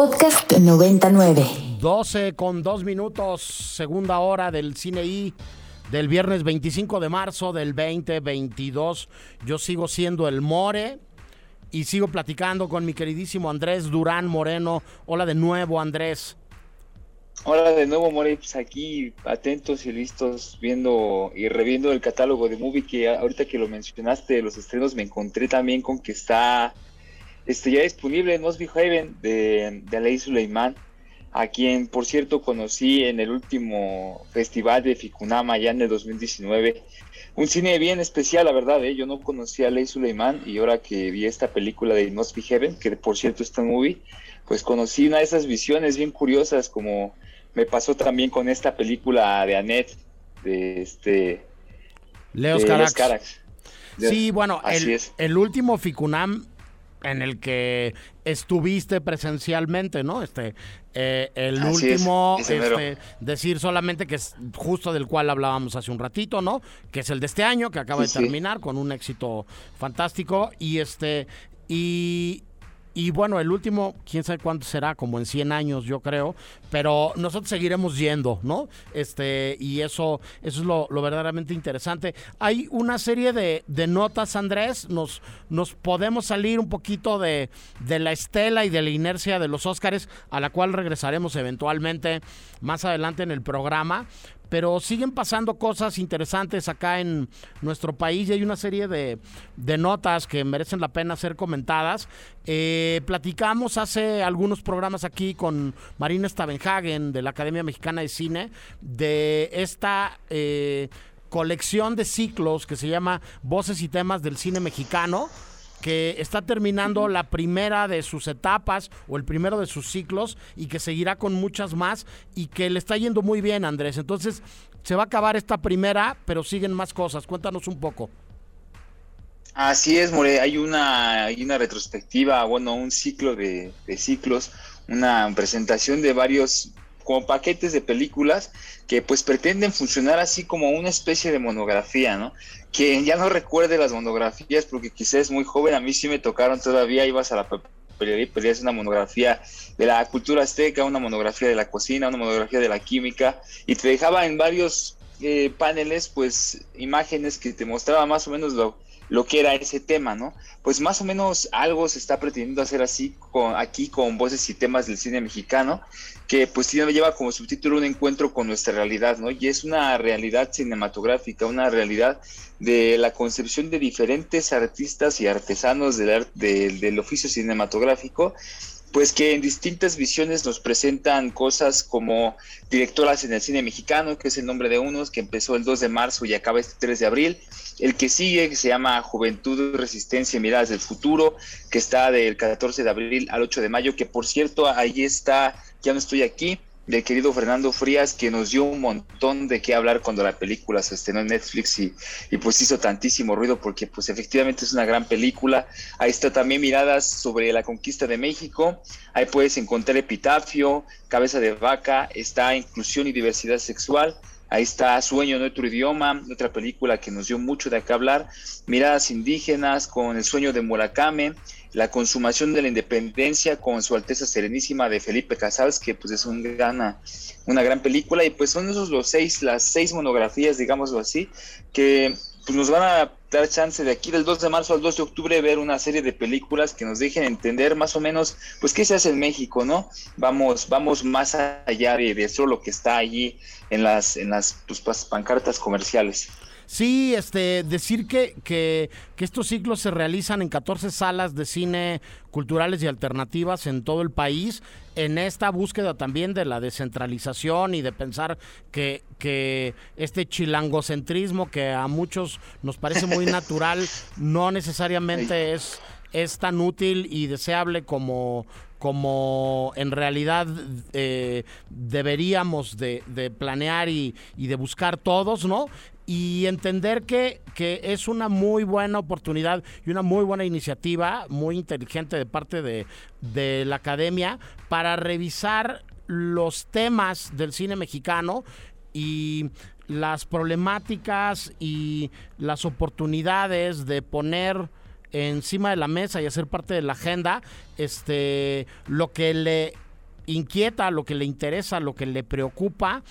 Podcast 99. 12 con 2 minutos, segunda hora del Cine I del viernes 25 de marzo del 2022. Yo sigo siendo el More y sigo platicando con mi queridísimo Andrés Durán Moreno. Hola de nuevo, Andrés. Hola de nuevo, More, pues aquí atentos y listos viendo y reviendo el catálogo de movie que ahorita que lo mencionaste, los estrenos me encontré también con que está este, ya disponible en Mosby Haven de, de Alei Suleiman, a quien por cierto conocí en el último festival de Ficunama ya en el 2019. Un cine bien especial, la verdad, ¿eh? yo no conocía a Ley Suleiman y ahora que vi esta película de Mosby Heaven, que por cierto está en movie, pues conocí una de esas visiones bien curiosas como me pasó también con esta película de Annette, de este... Leos Carax. Sí, bueno, el, el último Ficunam en el que estuviste presencialmente, ¿no? Este, eh, el último, este, decir solamente que es justo del cual hablábamos hace un ratito, ¿no? Que es el de este año, que acaba de terminar con un éxito fantástico y este y y bueno, el último, quién sabe cuánto será, como en 100 años, yo creo. Pero nosotros seguiremos yendo, ¿no? Este, y eso, eso es lo, verdaderamente interesante. Hay una serie de, notas, Andrés. Nos, nos podemos salir un poquito de, de la estela y de la inercia de los Óscares, a la cual regresaremos eventualmente más adelante en el programa pero siguen pasando cosas interesantes acá en nuestro país y hay una serie de, notas que merecen la pena ser comentadas. Eh, platicamos hace algunos programas aquí con Marina Stavenhagen de la Academia Mexicana de Cine de esta... Eh, colección de ciclos que se llama Voces y temas del cine mexicano, que está terminando la primera de sus etapas o el primero de sus ciclos y que seguirá con muchas más y que le está yendo muy bien, Andrés. Entonces, se va a acabar esta primera, pero siguen más cosas. Cuéntanos un poco. Así es, More. Hay una, hay una retrospectiva, bueno, un ciclo de, de ciclos, una presentación de varios como paquetes de películas que pues pretenden funcionar así como una especie de monografía, ¿no? Quien ya no recuerde las monografías porque quizás es muy joven, a mí sí me tocaron todavía, ibas a la y pedías una monografía de la cultura azteca, una monografía de la cocina, una monografía de la química y te dejaba en varios eh, paneles pues imágenes que te mostraba más o menos lo, lo que era ese tema, ¿no? Pues más o menos algo se está pretendiendo hacer así con, aquí con voces y temas del cine mexicano, que pues lleva como subtítulo un encuentro con nuestra realidad, ¿no? Y es una realidad cinematográfica, una realidad de la concepción de diferentes artistas y artesanos del, del oficio cinematográfico pues que en distintas visiones nos presentan cosas como directoras en el cine mexicano, que es el nombre de unos, que empezó el 2 de marzo y acaba este 3 de abril. El que sigue, que se llama Juventud, Resistencia y Miradas del Futuro, que está del 14 de abril al 8 de mayo, que por cierto, ahí está, ya no estoy aquí, del querido Fernando Frías, que nos dio un montón de qué hablar cuando la película se estrenó en Netflix y, y, pues hizo tantísimo ruido porque pues efectivamente es una gran película. Ahí está también miradas sobre la conquista de México, ahí puedes encontrar Epitafio, Cabeza de Vaca, está Inclusión y Diversidad Sexual, Ahí está Sueño en otro idioma, otra película que nos dio mucho de qué hablar. Miradas indígenas con El sueño de Murakame, La consumación de la independencia con Su Alteza Serenísima de Felipe Casals, que pues es un gran, una gran película. Y pues son esos los seis, las seis monografías, digámoslo así, que pues nos van a dar chance de aquí del 2 de marzo al 2 de octubre ver una serie de películas que nos dejen entender más o menos pues qué se hace en México, ¿no? Vamos, vamos más allá de, de lo que está allí en las, en las pues, pancartas comerciales. Sí, este, decir que, que, que, estos ciclos se realizan en 14 salas de cine culturales y alternativas en todo el país, en esta búsqueda también de la descentralización y de pensar que, que este chilangocentrismo que a muchos nos parece muy natural, no necesariamente es, es tan útil y deseable como, como en realidad eh, deberíamos de, planear y, y, de buscar todos, ¿no? y entender que, que, es una muy buena oportunidad y una muy buena iniciativa, muy inteligente de parte de, de la academia para revisar los temas del cine mexicano y las problemáticas y las oportunidades de poner encima de la mesa y hacer parte de la agenda este lo que le inquieta, lo que le interesa, lo que le preocupa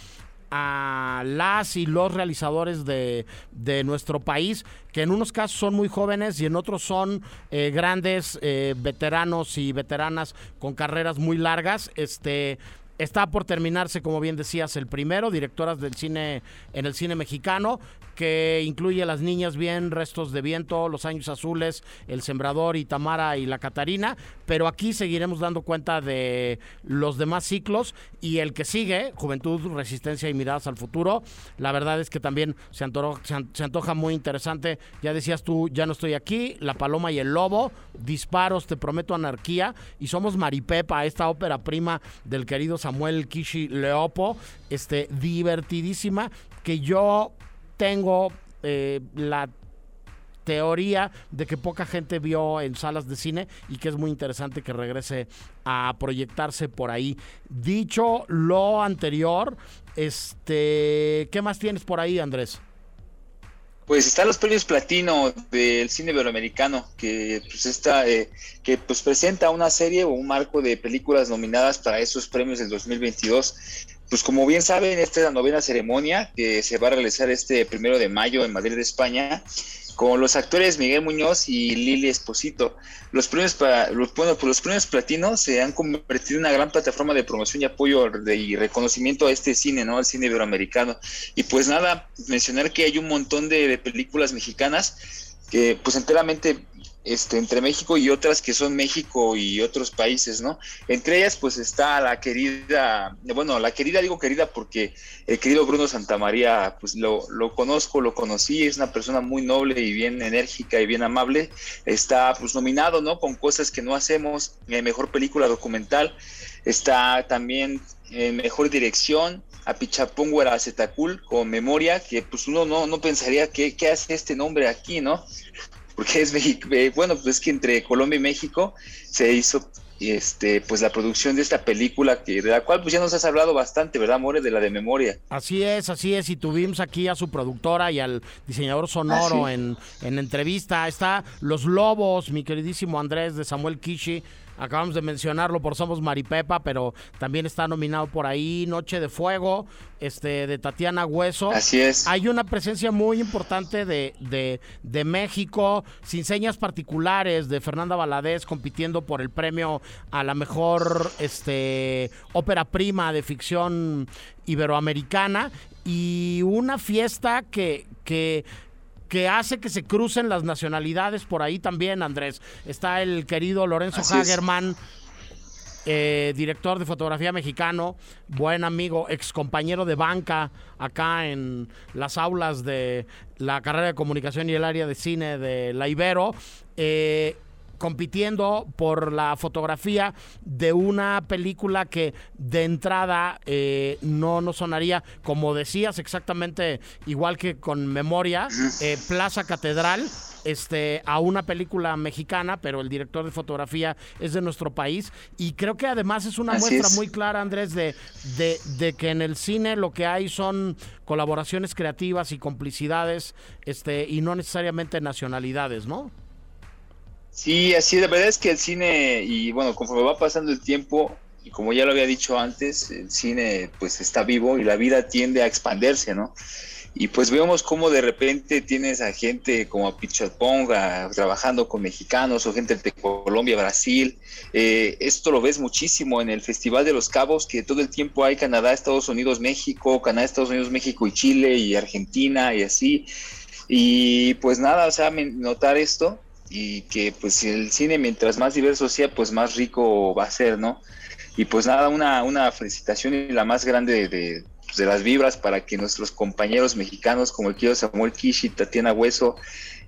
a las y los realizadores de, de, nuestro país, que en unos casos son muy jóvenes y en otros son eh, grandes eh, veteranos y veteranas con carreras muy largas. Este, Está por terminarse, como bien decías, el primero, directoras del cine en el cine mexicano, que incluye Las Niñas Bien, Restos de Viento, Los Años Azules, El Sembrador y Tamara y La Catarina, pero aquí seguiremos dando cuenta de los demás ciclos y el que sigue, Juventud, Resistencia y Miradas al Futuro, la verdad es que también se, se antoja muy interesante, ya decías tú, ya no estoy aquí, La Paloma y el Lobo, Disparos, Te Prometo Anarquía y somos Maripepa, esta ópera prima del querido Samuel Kishi Leopo, este, divertidísima, que yo tengo eh, la teoría de que poca gente vio en salas de cine y que es muy interesante que regrese a proyectarse por ahí. Dicho lo anterior, este, ¿qué más tienes por ahí, Andrés? Pues están los premios platino del cine iberoamericano, que pues está, eh, que pues presenta una serie o un marco de películas nominadas para esos premios del 2022. Pues como bien saben, esta es la novena ceremonia que se va a realizar este primero de mayo en Madrid, España, con los actores Miguel Muñoz y Lili Esposito. Los premios para, pues los premios platino se han convertido en una gran plataforma de promoción y apoyo y reconocimiento a este cine, ¿no? Al cine iberoamericano. Y pues nada, mencionar que hay un montón de películas mexicanas que pues enteramente este, entre México y otras que son México y otros países, ¿no? Entre ellas, pues está la querida, bueno, la querida, digo querida porque el querido Bruno Santamaría, pues lo, conozco, lo conocí, es una persona muy noble y bien enérgica y bien amable. Está, pues, nominado, ¿no? Con cosas que no hacemos, mejor película documental. Está también en mejor dirección, a Pichapón Zetacul con memoria, que pues uno no, no pensaría que, qué hace este nombre aquí, ¿no? Porque es eh, bueno, pues que entre Colombia y México se hizo este pues la producción de esta película que de la cual pues ya nos has hablado bastante, ¿verdad, More? De la de memoria. Así es, así es, y tuvimos aquí a su productora y al diseñador sonoro en, en entrevista. Está Los Lobos, mi queridísimo Andrés de Samuel Kishi acabamos de mencionarlo por Somos Maripepa, pero también está nominado por ahí Noche de Fuego, este, de Tatiana Hueso. Así es. Hay una presencia muy importante de, de, de México, sin señas particulares, de Fernanda Valadez compitiendo por el premio a la mejor este, ópera prima de ficción iberoamericana y una fiesta que, que que hace que se crucen las nacionalidades por ahí también, Andrés. Está el querido Lorenzo Hagerman. Eh, director de fotografía mexicano, buen amigo, ex compañero de banca acá en las aulas de la carrera de comunicación y el área de cine de la Ibero. Eh, compitiendo por la fotografía de una película que de entrada eh, no nos sonaría, como decías, exactamente igual que con Memoria, eh, Plaza Catedral, este, a una película mexicana, pero el director de fotografía es de nuestro país. Y creo que además es una muestra muy clara, Andrés, de, de, de, que en el cine lo que hay son colaboraciones creativas y complicidades, este, y no necesariamente nacionalidades, ¿no? Sí, así la verdad es que el cine, y bueno, conforme va pasando el tiempo, y como ya lo había dicho antes, el cine pues está vivo y la vida tiende a expandirse, ¿no? Y pues vemos cómo de repente tienes a gente como Pichaponga trabajando con mexicanos o gente de Colombia, Brasil. Eh, esto lo ves muchísimo en el Festival de los Cabos, que todo el tiempo hay Canadá, Estados Unidos, México, Canadá, Estados Unidos, México y Chile y Argentina y así. Y pues nada, o sea, notar esto y que pues el cine mientras más diverso sea, pues más rico va a ser, ¿no? Y pues nada, una, una felicitación y la más grande de, pues, de las vibras para que nuestros compañeros mexicanos como el querido Samuel Kishi, Tatiana Hueso,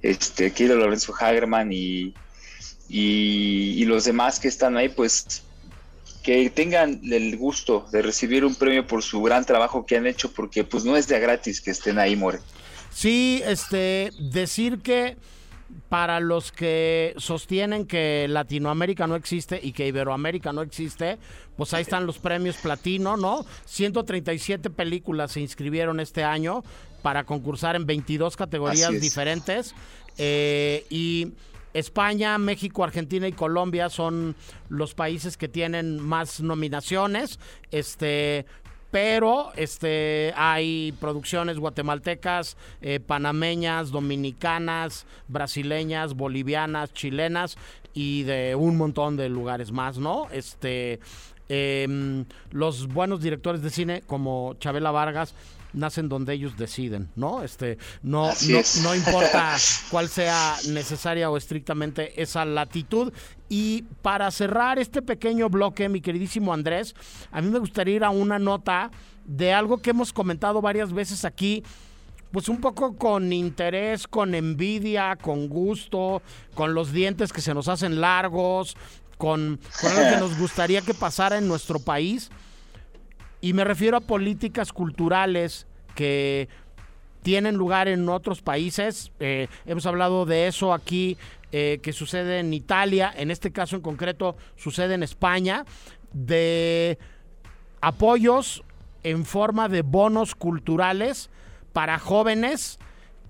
este, el querido Lorenzo Hagerman y, y, y los demás que están ahí, pues que tengan el gusto de recibir un premio por su gran trabajo que han hecho, porque pues no es de gratis que estén ahí, More. Sí, este, decir que para los que sostienen que Latinoamérica no existe y que Iberoamérica no existe, pues ahí están los premios platino, ¿no? 137 películas se inscribieron este año para concursar en 22 categorías diferentes. Eh, y España, México, Argentina y Colombia son los países que tienen más nominaciones. Este, pero este hay producciones guatemaltecas, eh, panameñas, dominicanas, brasileñas, bolivianas, chilenas y de un montón de lugares más, ¿no? Este em, los buenos directores de cine como Chabela Vargas nacen donde ellos deciden, ¿no? Este, no, no, no, importa cuál sea necesaria o estrictamente esa latitud. Y para cerrar este pequeño bloque, mi queridísimo Andrés, a mí me gustaría ir a una nota de algo que hemos comentado varias veces aquí, pues un poco con interés, con envidia, con gusto, con los dientes que se nos hacen largos, con, con algo que nos gustaría que pasara en nuestro país. Y me refiero a políticas culturales que tienen lugar en otros países. Eh, hemos hablado de eso aquí, eh, que sucede en Italia, en este caso en concreto sucede en España, de apoyos en forma de bonos culturales para jóvenes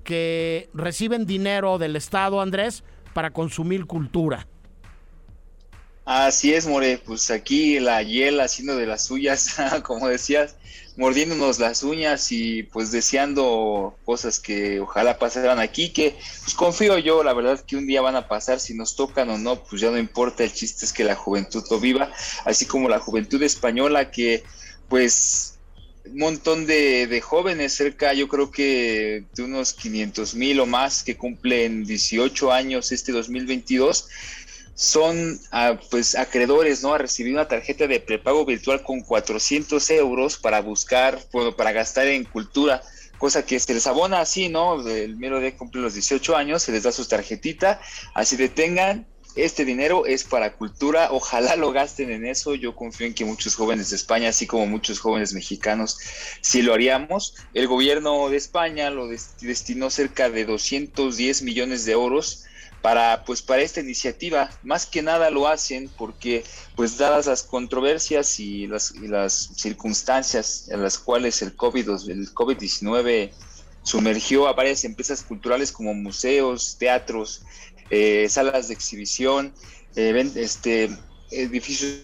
que reciben dinero del Estado, Andrés, para consumir cultura. Así es, More, pues aquí la Hiel haciendo de las suyas, como decías, mordiéndonos las uñas y pues deseando cosas que ojalá pasaran aquí, que pues confío yo, la verdad que un día van a pasar, si nos tocan o no, pues ya no importa, el chiste es que la juventud lo viva, así como la juventud española que pues un montón de, de, jóvenes, cerca yo creo que de unos 500 mil o más que cumplen 18 años este 2022 son ah, pues acreedores ¿no? a recibir una tarjeta de prepago virtual con 400 euros para buscar, para gastar en cultura, cosa que se les abona así, ¿no? El mero de cumplir los 18 años, se les da su tarjetita, así detengan, este dinero es para cultura, ojalá lo gasten en eso, yo confío en que muchos jóvenes de España, así como muchos jóvenes mexicanos, sí lo haríamos. El gobierno de España lo destinó cerca de 210 millones de euros para pues para esta iniciativa. Más que nada lo hacen porque pues dadas las controversias y las, las circunstancias en las cuales el COVID el COVID-19 sumergió a varias empresas culturales como museos, teatros, eh, salas de exhibición, eh, este edificios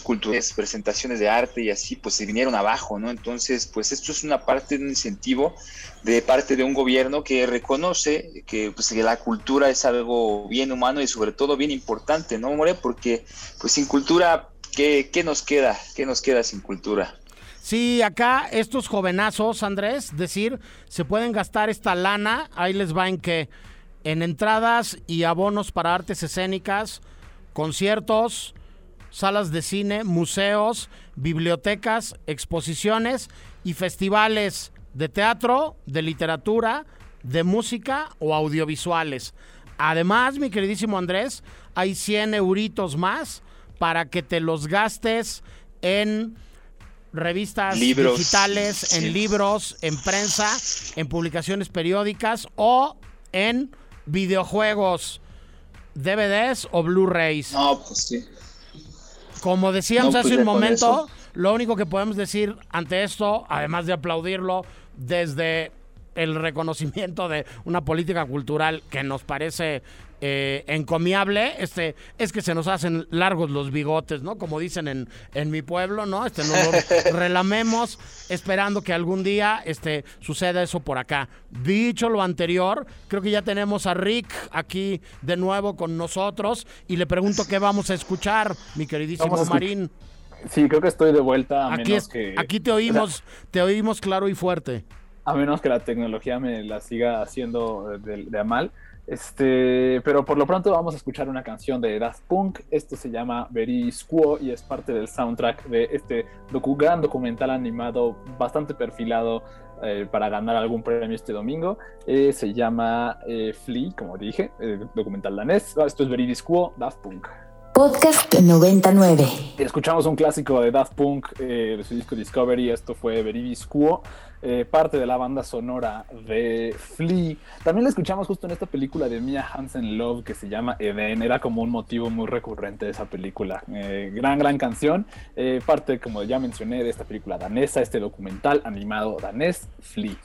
culturales, presentaciones de arte y así, pues se vinieron abajo, ¿no? Entonces, pues esto es una parte de un incentivo de parte de un gobierno que reconoce que, pues, que la cultura es algo bien humano y sobre todo bien importante, ¿no, More? Porque, pues sin cultura, ¿qué, qué nos queda? ¿Qué nos queda sin cultura? Sí, acá estos jovenazos, Andrés, decir, se pueden gastar esta lana, ahí les va en que en entradas y abonos para artes escénicas, conciertos, salas de cine, museos, bibliotecas, exposiciones y festivales de teatro, de literatura, de música o audiovisuales. Además, mi queridísimo Andrés, hay 100 euritos más para que te los gastes en revistas digitales, en libros, en prensa, en publicaciones periódicas o en videojuegos, DVDs o Blu-rays. No, pues sí. Como decíamos hace pues un momento, lo único que podemos decir ante esto, además de aplaudirlo desde el reconocimiento de una política cultural que nos parece eh, encomiable, este, es que se nos hacen largos los bigotes, ¿no? Como dicen en, en mi pueblo, ¿no? Este, nos relamemos esperando que algún día este, suceda eso por acá. Dicho lo anterior, creo que ya tenemos a Rick aquí de nuevo con nosotros y le pregunto qué vamos a escuchar, mi queridísimo Marín. Sí, creo que estoy de vuelta. aquí, aquí te oímos, te oímos claro y fuerte. A menos que la tecnología me la siga haciendo de, de mal. Este, pero por lo pronto vamos a escuchar una canción de Daft Punk. Esto se llama Very Squo y es parte del soundtrack de este gran documental animado bastante perfilado eh, para ganar algún premio este domingo. Eh, se llama eh, Flea, como dije, documental danés. Esto es Very Squo, Daft Punk. Podcast 99. Escuchamos un clásico de Daft Punk de su disco Discovery. Esto fue Very Squo. Eh, parte de la banda sonora de Flea. También la escuchamos justo en esta película de Mia Hansen Love que se llama Eden. Era como un motivo muy recurrente de esa película. Eh, gran, gran canción. Eh, parte, como ya mencioné, de esta película danesa, este documental animado danés, Flea.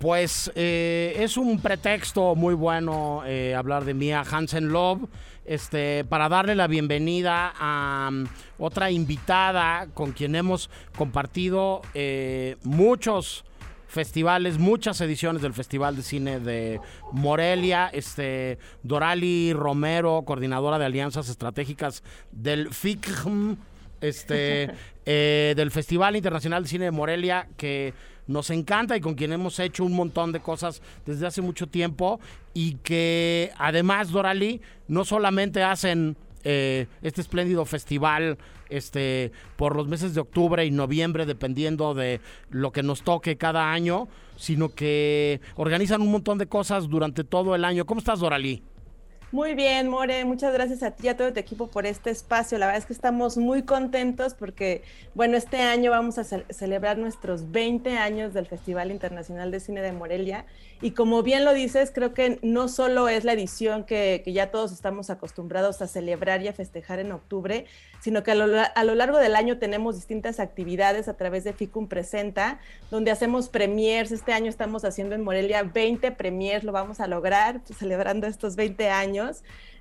Pues eh, es un pretexto muy bueno eh, hablar de Mia Hansen Love, este, para darle la bienvenida a um, otra invitada con quien hemos compartido eh, muchos festivales, muchas ediciones del Festival de Cine de Morelia. Este, Dorali Romero, coordinadora de alianzas estratégicas del FICM, este, del Festival Internacional de Cine de Morelia, que nos encanta y con quien hemos hecho un montón de cosas desde hace mucho tiempo y que además, Dorali, no solamente hacen eh, este espléndido festival este, por los meses de octubre y noviembre, dependiendo de lo que nos toque cada año, sino que organizan un montón de cosas durante todo el año. ¿Cómo estás, Dorali? Muy bien, More, muchas gracias a ti y a todo tu equipo por este espacio. La verdad es que estamos muy contentos porque, bueno, este año vamos a celebrar nuestros 20 años del Festival Internacional de Cine de Morelia y como bien lo dices, creo que no solo es la edición que, ya todos estamos acostumbrados a celebrar y a festejar en octubre, sino que a lo, largo del año tenemos distintas actividades a través de FICUM Presenta, donde hacemos premiers. Este año estamos haciendo en Morelia 20 premiers, lo vamos a lograr celebrando estos 20 años.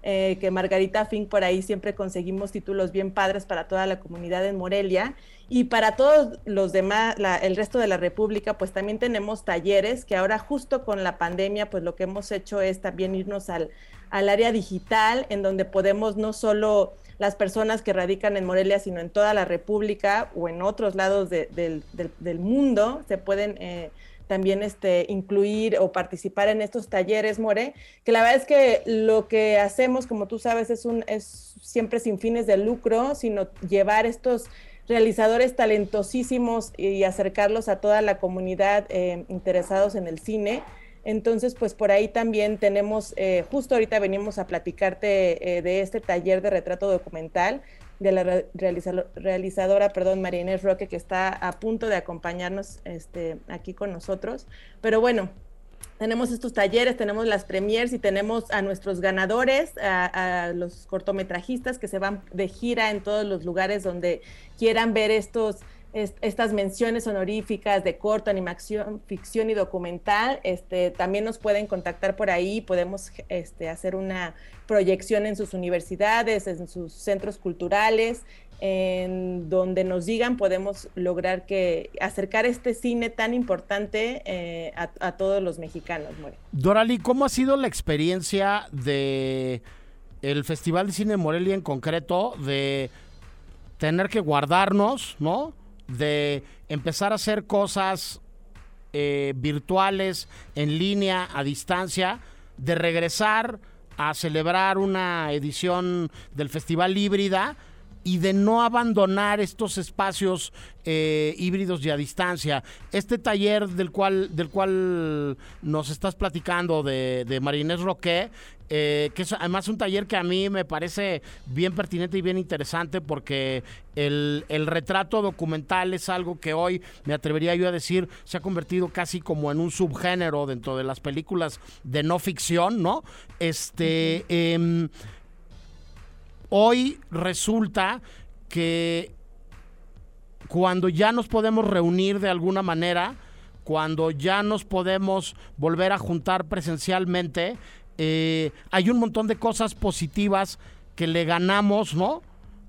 Eh, que Margarita Fink por ahí siempre conseguimos títulos bien padres para toda la comunidad en Morelia. Y para todos los demás, el resto de la República, pues también tenemos talleres que ahora justo con la pandemia, pues lo que hemos hecho es también irnos al, al área digital, en donde podemos no solo las personas que radican en Morelia, sino en toda la República o en otros lados del, del, mundo, se pueden eh, también este, incluir o participar en estos talleres, More, que la verdad es que lo que hacemos, como tú sabes, es, un, es siempre sin fines de lucro, sino llevar estos realizadores talentosísimos y acercarlos a toda la comunidad eh, interesados en el cine. Entonces, pues por ahí también tenemos, eh, justo ahorita venimos a platicarte eh, de este taller de retrato documental de la realizadora, perdón, María Inés Roque, que está a punto de acompañarnos este, aquí con nosotros. Pero bueno, tenemos estos talleres, tenemos las premiers y tenemos a nuestros ganadores, a, los cortometrajistas que se van de gira en todos los lugares donde quieran ver estos estas menciones honoríficas de corto, animación, ficción y documental, este, también nos pueden contactar por ahí, podemos este, hacer una proyección en sus universidades, en sus centros culturales, en donde nos digan podemos lograr que acercar este cine tan importante eh, a, todos los mexicanos. Dorali, ¿cómo ha sido la experiencia de el Festival de Cine Morelia en concreto de tener que guardarnos, ¿no? De empezar a hacer cosas eh, virtuales, en línea, a distancia, de regresar a celebrar una edición del Festival Híbrida y de no abandonar estos espacios eh, híbridos y a distancia. Este taller del cual, del cual nos estás platicando de, de Marinés Roque, eh, que es además un taller que a mí me parece bien pertinente y bien interesante porque el, el, retrato documental es algo que hoy, me atrevería yo a decir, se ha convertido casi como en un subgénero dentro de las películas de no ficción, ¿no? Este hoy resulta que cuando ya nos podemos reunir de alguna manera, cuando ya nos podemos volver a juntar presencialmente, eh, hay un montón de cosas positivas que le ganamos, ¿no?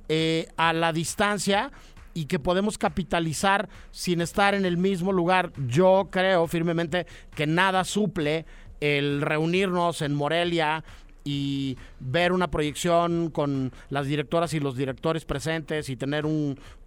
Eh, a la distancia y que podemos capitalizar sin estar en el mismo lugar. Yo creo firmemente que nada suple el reunirnos en Morelia, y ver una proyección con las directoras y los directores presentes y tener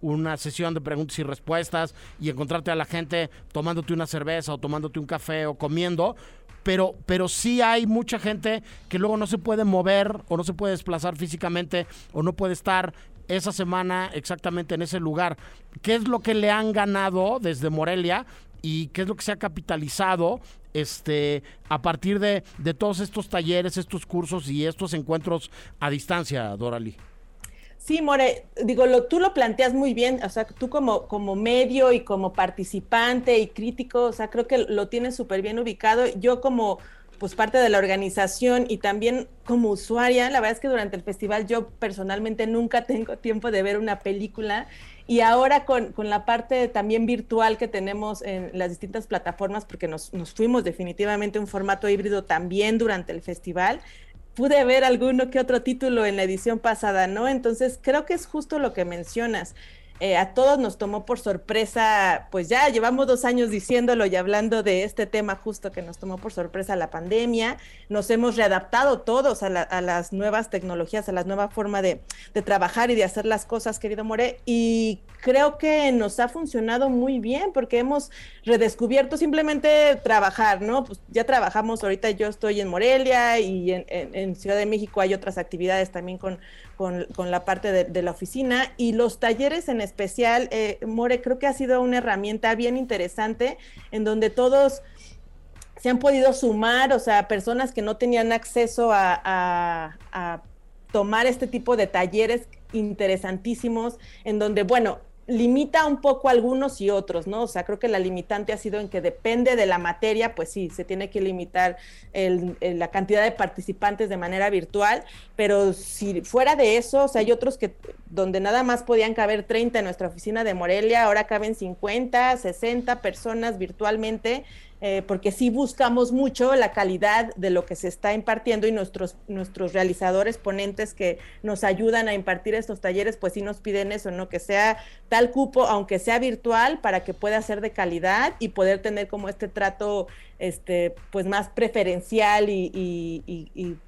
una sesión de preguntas y respuestas y encontrarte a la gente tomándote una cerveza o tomándote un café o comiendo. Pero, pero sí hay mucha gente que luego no se puede mover o no se puede desplazar físicamente o no puede estar esa semana exactamente en ese lugar. ¿Qué es lo que le han ganado desde Morelia y qué es lo que se ha capitalizado este, a partir de, todos estos talleres, estos cursos y estos encuentros a distancia, Dorali. Sí, More, digo, lo, tú lo planteas muy bien, o sea, tú como, como medio y como participante y crítico, o sea, creo que lo tienes súper bien ubicado. Yo como pues parte de la organización y también como usuaria, la verdad es que durante el festival yo personalmente nunca tengo tiempo de ver una película y ahora con, con la parte también virtual que tenemos en las distintas plataformas, porque nos, nos fuimos definitivamente un formato híbrido también durante el festival, pude ver alguno que otro título en la edición pasada, ¿no? Entonces creo que es justo lo que mencionas. Eh, a todos nos tomó por sorpresa, pues ya llevamos dos años diciéndolo y hablando de este tema justo que nos tomó por sorpresa la pandemia, nos hemos readaptado todos a, las nuevas tecnologías, a la nueva forma de, trabajar y de hacer las cosas, querido More, y creo que nos ha funcionado muy bien porque hemos redescubierto simplemente trabajar, ¿no? Pues ya trabajamos, ahorita yo estoy en Morelia y en Ciudad de México hay otras actividades también con con, la parte de, la oficina y los talleres en especial, eh, More, creo que ha sido una herramienta bien interesante en donde todos se han podido sumar, o sea, personas que no tenían acceso a, a tomar este tipo de talleres interesantísimos, en donde, bueno, limita un poco algunos y otros, ¿no? O sea, creo que la limitante ha sido en que depende de la materia, pues sí, se tiene que limitar la cantidad de participantes de manera virtual, pero si fuera de eso, o sea, hay otros que donde nada más podían caber 30 en nuestra oficina de Morelia, ahora caben 50, 60 personas virtualmente eh, porque sí buscamos mucho la calidad de lo que se está impartiendo y nuestros, nuestros realizadores, ponentes que nos ayudan a impartir estos talleres, pues sí nos piden eso, ¿no? Que sea tal cupo, aunque sea virtual, para que pueda ser de calidad y poder tener como este trato, este, pues más preferencial y,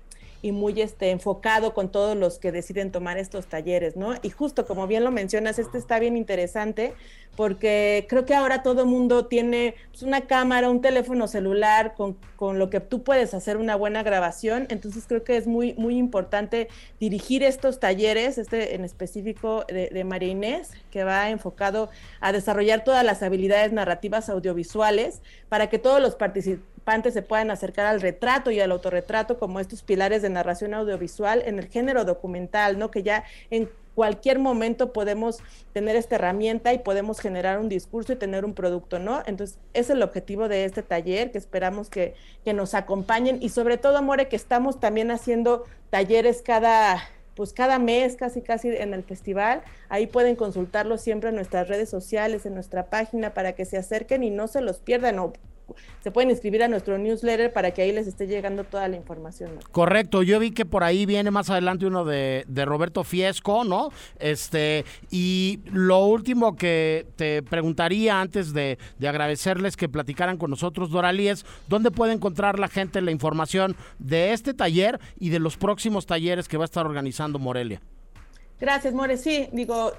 muy este, enfocado con todos los que deciden tomar estos talleres, ¿no? Y justo como bien lo mencionas, este está bien interesante porque creo que ahora todo el mundo tiene pues, una cámara, un teléfono celular con, con, lo que tú puedes hacer una buena grabación, entonces creo que es muy, muy importante dirigir estos talleres, este en específico de María Inés, que va enfocado a desarrollar todas las habilidades narrativas audiovisuales para que todos los participantes se puedan acercar al retrato y al autorretrato como estos pilares de narración audiovisual en el género documental, ¿no? Que ya en cualquier momento podemos tener esta herramienta y podemos generar un discurso y tener un producto, ¿no? Entonces, es el objetivo de este taller, que esperamos que, que nos acompañen y sobre todo, More, que estamos también haciendo talleres cada pues cada mes, casi casi en el festival. Ahí pueden consultarlo siempre en nuestras redes sociales, en nuestra página, para que se acerquen y no se los pierdan. Se pueden inscribir a nuestro newsletter para que ahí les esté llegando toda la información. Correcto, yo vi que por ahí viene más adelante uno de, Roberto Fiesco, ¿no? Este, y lo último que te preguntaría antes de, agradecerles que platicaran con nosotros, Doralí, es dónde puede encontrar la gente la información de este taller y de los próximos talleres que va a estar organizando Morelia. Gracias, More. Sí, digo,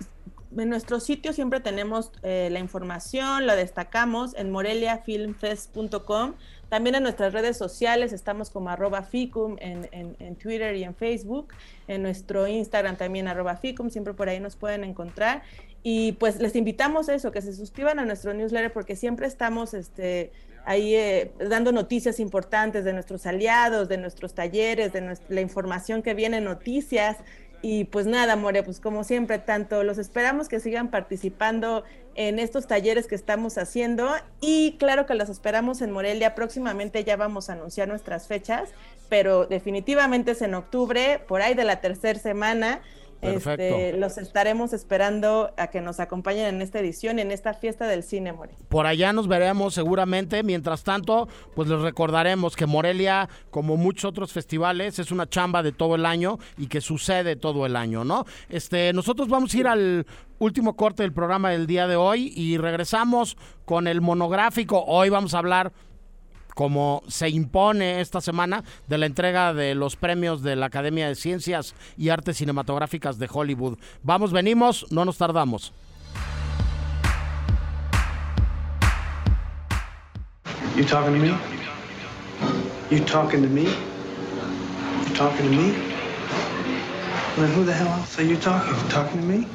en nuestro sitio siempre tenemos eh, la información, la destacamos en moreliafilmfest.com. También en nuestras redes sociales estamos como arroba ficum en, en, Twitter y en Facebook. En nuestro Instagram también arroba ficum, siempre por ahí nos pueden encontrar. Y pues les invitamos a eso, que se suscriban a nuestro newsletter porque siempre estamos este, ahí eh, dando noticias importantes de nuestros aliados, de nuestros talleres, de la información que viene, noticias y pues nada, More, pues como siempre, tanto los esperamos que sigan participando en estos talleres que estamos haciendo y claro que los esperamos en Morelia. Próximamente ya vamos a anunciar nuestras fechas, pero definitivamente es en octubre, por ahí de la tercera semana. Este, los estaremos esperando a que nos acompañen en esta edición, en esta fiesta del cine, More. Por allá nos veremos seguramente. Mientras tanto, pues les recordaremos que Morelia, como muchos otros festivales, es una chamba de todo el año y que sucede todo el año, ¿no? Este, nosotros vamos a ir al último corte del programa del día de hoy y regresamos con el monográfico. Hoy vamos a hablar como se impone esta semana de la entrega de los premios de la Academia de Ciencias y Artes Cinematográficas de Hollywood. Vamos, venimos, no nos tardamos. You talking to me? You talking to me? You talking to me? Well, who the hell else are you talking? You talking to me?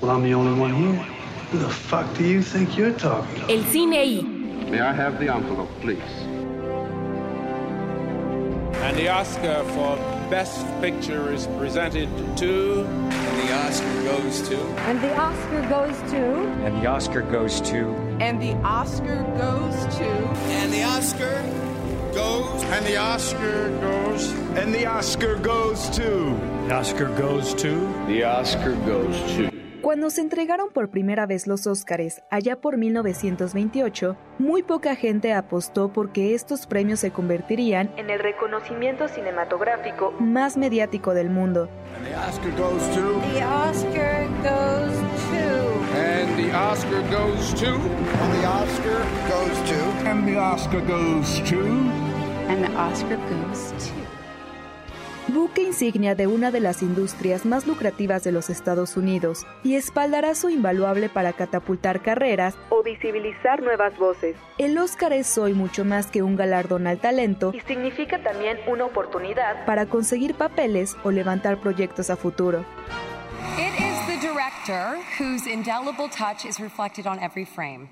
Well, I'm the only one here. Who the fuck do you think you're talking to? El cine y. May I have the envelope, please? And the Oscar for Best Picture is presented to. And the Oscar goes to. And the Oscar goes to. And the Oscar goes to. And the Oscar goes to. And the Oscar goes. And the Oscar goes. And the Oscar goes to. The Oscar goes to. The Oscar goes to. Cuando se entregaron por primera vez los Óscares, allá por 1928, muy poca gente apostó porque estos premios se convertirían en el reconocimiento cinematográfico más mediático del mundo. And the Oscar goes to. Buque insignia de una de las industrias más lucrativas de los Estados Unidos y espaldarazo invaluable para catapultar carreras o visibilizar nuevas voces. El Oscar es hoy mucho más que un galardón al talento y significa también una oportunidad para conseguir papeles o levantar proyectos a futuro. It is the director whose indelible touch is reflected on every frame.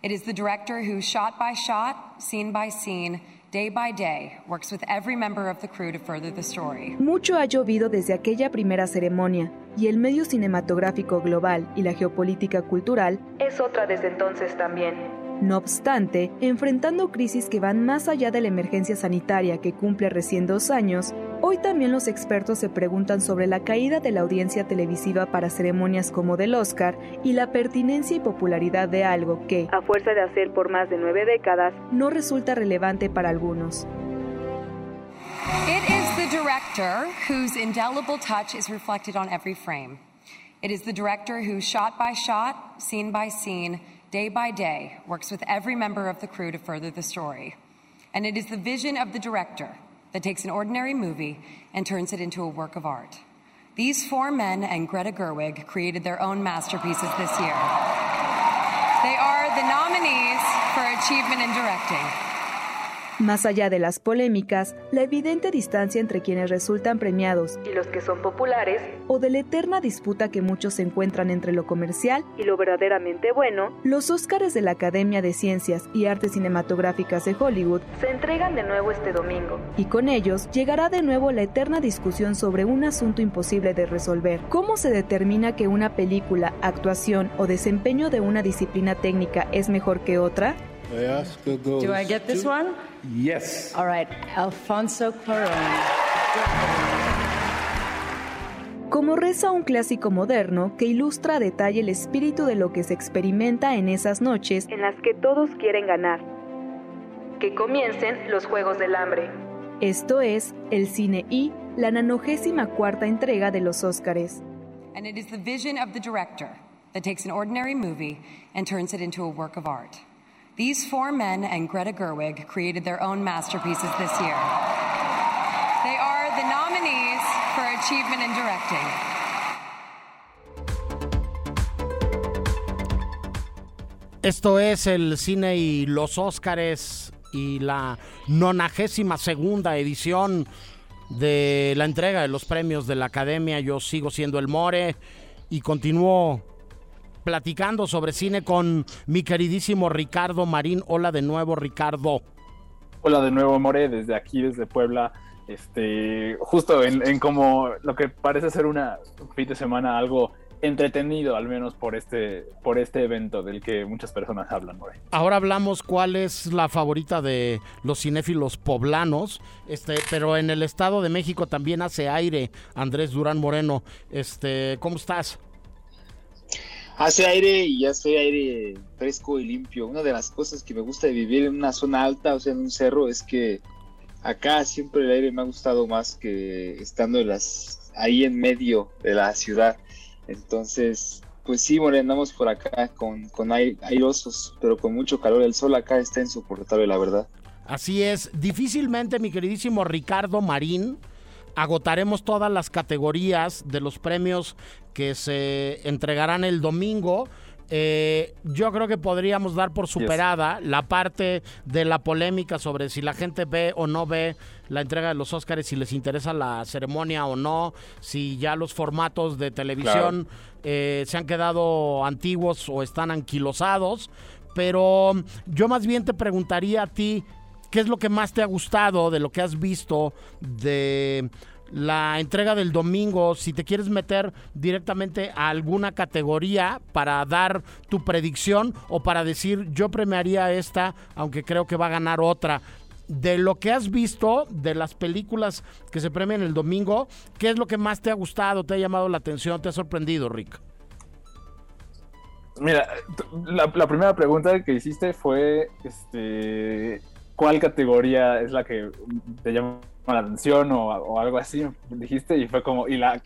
It is the director who, shot by shot, scene by scene, day by day, works with every member of the crew to further the story. Mucho ha llovido desde aquella primera ceremonia, y el medio cinematográfico global y la geopolítica cultural es otra desde entonces también. No obstante, enfrentando crisis que van más allá de la emergencia sanitaria que cumple recién dos años, hoy también los expertos se preguntan sobre la caída de la audiencia televisiva para ceremonias como del Oscar y la pertinencia y popularidad de algo que, a fuerza de hacer por más de nueve décadas, no resulta relevante para algunos. It is the director whose indelible touch is reflected on every frame. It is the director who, shot by shot, scene by scene, day by day, works with every member of the crew to further the story. And it is the vision of the director that takes an ordinary movie and turns it into a work of art. These four men and Greta Gerwig created their own masterpieces this year. They are the nominees for Achievement in Directing. Más allá de las polémicas, la evidente distancia entre quienes resultan premiados y los que son populares, o de la eterna disputa que muchos se encuentran entre lo comercial y lo verdaderamente bueno, los Óscares de la Academia de Ciencias y Artes Cinematográficas de Hollywood se entregan de nuevo este domingo, y con ellos llegará de nuevo la eterna discusión sobre un asunto imposible de resolver. ¿Cómo se determina que una película, actuación o desempeño de una disciplina técnica es mejor que otra? Do I get this one? Yes. All right, Alfonso Cuarón. Como reza un clásico moderno que ilustra a detalle el espíritu de lo que se experimenta en esas noches en las que todos quieren ganar. Que comiencen los Juegos del Hambre. Esto es el Cine y la nanogésima cuarta entrega de los Óscares. And it is the vision of the director that takes an ordinary movie and turns it into a work of art. These four men and Greta Gerwig created their own masterpieces this year. They are the nominees for Achievement in Directing. Esto es el cine y los Óscares y la nonagésima segunda edición de la entrega de los premios de la Academia. Yo sigo siendo el More y continúo platicando sobre cine con mi queridísimo Ricardo Marín. Hola de nuevo, Ricardo. Hola de nuevo, More, desde aquí, desde Puebla. Este, justo en, como lo que parece ser una fin de semana algo entretenido, al menos por este, por este evento del que muchas personas hablan, More. Ahora hablamos cuál es la favorita de los cinéfilos poblanos, este, pero en el Estado de México también hace aire Andrés Durán Moreno. Este, ¿cómo estás? Hace aire y hace aire fresco y limpio. Una de las cosas que me gusta de vivir en una zona alta, o sea, en un cerro, es que acá siempre el aire me ha gustado más que estando las, ahí en medio de la ciudad. Entonces, pues sí, bueno, andamos por acá con, con airosos, pero con mucho calor. El sol acá está insoportable, la verdad. Así es, difícilmente mi queridísimo Ricardo Marín agotaremos todas las categorías de los premios que se entregarán el domingo. Eh, yo creo que podríamos dar por superada la parte de la polémica sobre si la gente ve o no ve la entrega de los Óscares, si les interesa la ceremonia o no, si ya los formatos de televisión eh, se han quedado antiguos o están anquilosados. Pero yo más bien te preguntaría a ti, ¿Qué es lo que más te ha gustado de lo que has visto de la entrega del domingo? Si te quieres meter directamente a alguna categoría para dar tu predicción o para decir yo premiaría esta, aunque creo que va a ganar otra. de lo que has visto, de las películas que se premian el domingo, ¿qué es lo que más te ha gustado, te ha llamado la atención, te ha sorprendido, Rick? Mira, la, primera pregunta que hiciste fue, este, ¿cuál categoría es la que te llama la atención o, algo así? Dijiste y fue como, y la,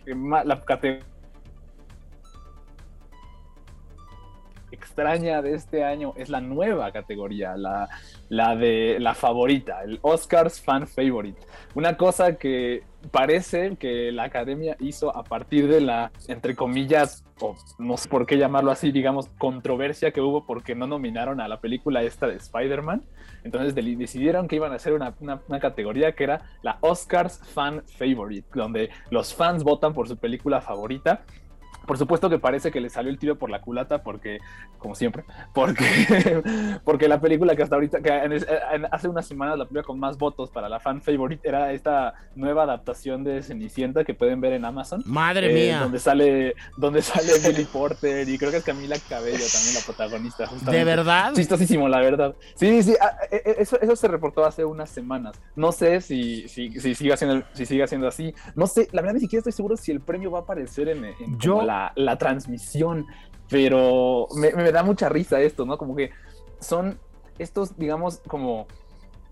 la categoría extraña de este año es la nueva categoría, la, la de la favorita, el Oscars Fan Favorite. Una cosa que parece que la academia hizo a partir de la, entre comillas, o no sé por qué llamarlo así, digamos, controversia que hubo porque no nominaron a la película esta de Spider-Man. Entonces decidieron que iban a hacer una, una, categoría que era la Oscars Fan Favorite, donde los fans votan por su película favorita por supuesto que parece que le salió el tiro por la culata porque, como siempre, porque, porque la película que hasta ahorita, que hace unas semanas la película con más votos para la fan favorite era esta nueva adaptación de Cenicienta que pueden ver en Amazon. Madre eh, mía. Donde sale, donde sale Billy Porter y creo que es Camila Cabello también la protagonista. ¿De verdad? Chistosísimo, la verdad. Sí, sí, ah, e, e, eso, eso se reportó hace unas semanas. No sé si, si, si, sigue, siendo, si sigue siendo así. No sé, la verdad ni siquiera estoy seguro si el premio va a aparecer en, en Yo la, transmisión, pero me, da mucha risa esto, ¿no? Como que son estos, digamos, como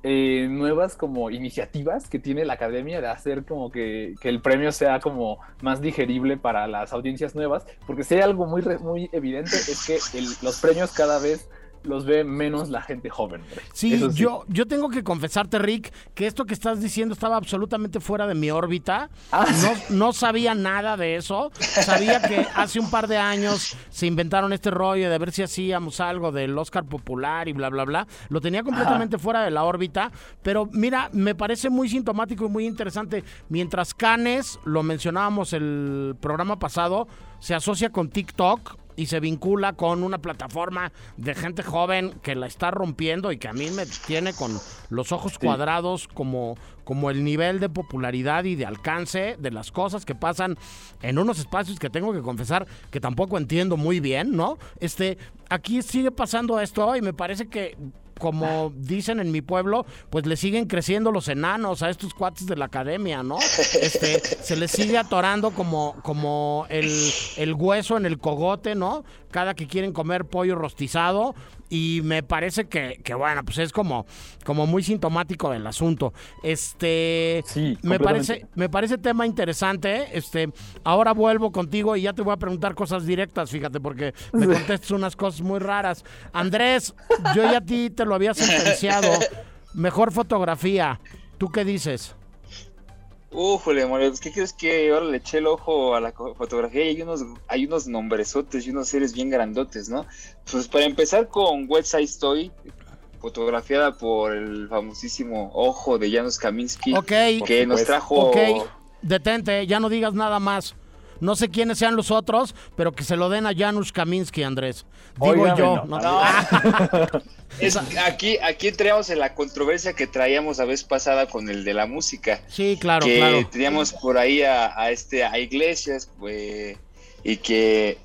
eh, nuevas como iniciativas que tiene la academia de hacer como que, el premio sea como más digerible para las audiencias nuevas, porque si hay algo muy, muy evidente es que los premios cada vez los ve menos la gente joven. Sí, Yo, yo tengo que confesarte, Rick, que esto que estás diciendo estaba absolutamente fuera de mi órbita. Ah, no, no sabía nada de eso. Sabía que hace un par de años se inventaron este rollo de ver si hacíamos algo del Oscar popular y bla, bla, bla. Lo tenía completamente fuera de la órbita. Pero mira, me parece muy sintomático y muy interesante. Mientras Canes, lo mencionábamos el programa pasado, se asocia con TikTok y se vincula con una plataforma de gente joven que la está rompiendo y que a mí me tiene con los ojos cuadrados como, como el nivel de popularidad y de alcance de las cosas que pasan en unos espacios que tengo que confesar que tampoco entiendo muy bien, ¿no? Este, aquí sigue pasando esto y me parece que como dicen en mi pueblo, pues le siguen creciendo los enanos a estos cuates de la academia, ¿no? Este, se les sigue atorando como, como el, el hueso en el cogote, ¿no? Cada que quieren comer pollo rostizado, y me parece que, que, bueno, pues es como, como muy sintomático del asunto. Este, sí, me parece, me parece tema interesante. Este, ahora vuelvo contigo y ya te voy a preguntar cosas directas, fíjate, porque me contestas unas cosas muy raras. Andrés, yo ya a ti te lo había sentenciado. Mejor fotografía. ¿Tú qué dices? Ujole, More, ¿qué crees que ahora le eché el ojo a la fotografía y hay unos, hay unos nombresotes y unos seres bien grandotes, ¿no? Pues para empezar con West Side Story, fotografiada por el famosísimo ojo de Janusz Kaminski, que nos trajo... Ok, detente, ya no digas nada más. No sé quiénes sean los otros, pero que se lo den a Janusz Kaminski, Andrés. Digo yo. No. aquí, aquí entramos en la controversia que traíamos la vez pasada con el de la música. Sí, claro, que claro. Teníamos por ahí a, este a Iglesias, pues, y que,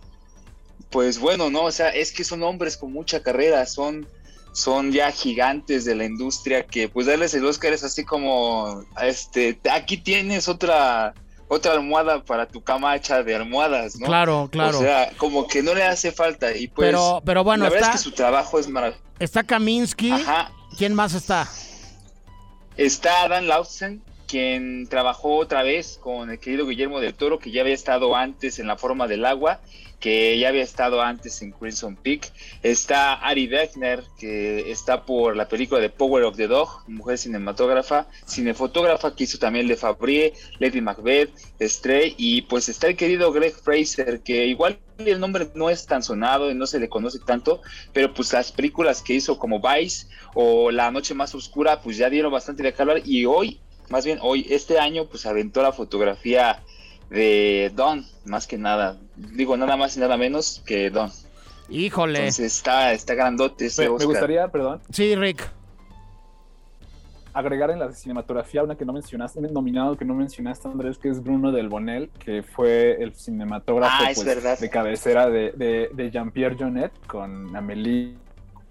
pues bueno, no, o sea, es que son hombres con mucha carrera, son son ya gigantes de la industria que pues darles el Oscar es así como este aquí tienes otra otra almohada para tu cama hecha de almohadas, ¿no? Claro, claro. O sea, como que no le hace falta. Y pues, pero, pero bueno, la verdad es que su trabajo es maravilloso. Está Kaminsky. Ajá. ¿Quién más está? Está Dan Lausen, quien trabajó otra vez con el querido Guillermo del Toro, que ya había estado antes en La Forma del Agua, que ya había estado antes en Crimson Peak. Está Ari Wegner, que está por la película de Power of the Dog, mujer cinematógrafa, cinefotógrafa, que hizo también Le Fabrie, Lady Macbeth, Stray, y pues está el querido Greg Fraser, que igual el nombre no es tan sonado y no se le conoce tanto, pero pues las películas que hizo como Vice o La Noche Más Oscura, pues ya dieron bastante de hablar, y hoy, más bien hoy, este año, pues aventó la fotografía de Don, más que nada. Digo, nada más y nada menos que Don. Híjole. Entonces está, está grandote ese me, me gustaría, perdón. Sí, Rick. Agregar en la cinematografía una que no mencionaste, un nominado que no mencionaste, Andrés, que es Bruno del Bonel, que fue el cinematógrafo ah, pues, de cabecera de, de, Jean-Pierre Jonet con Amélie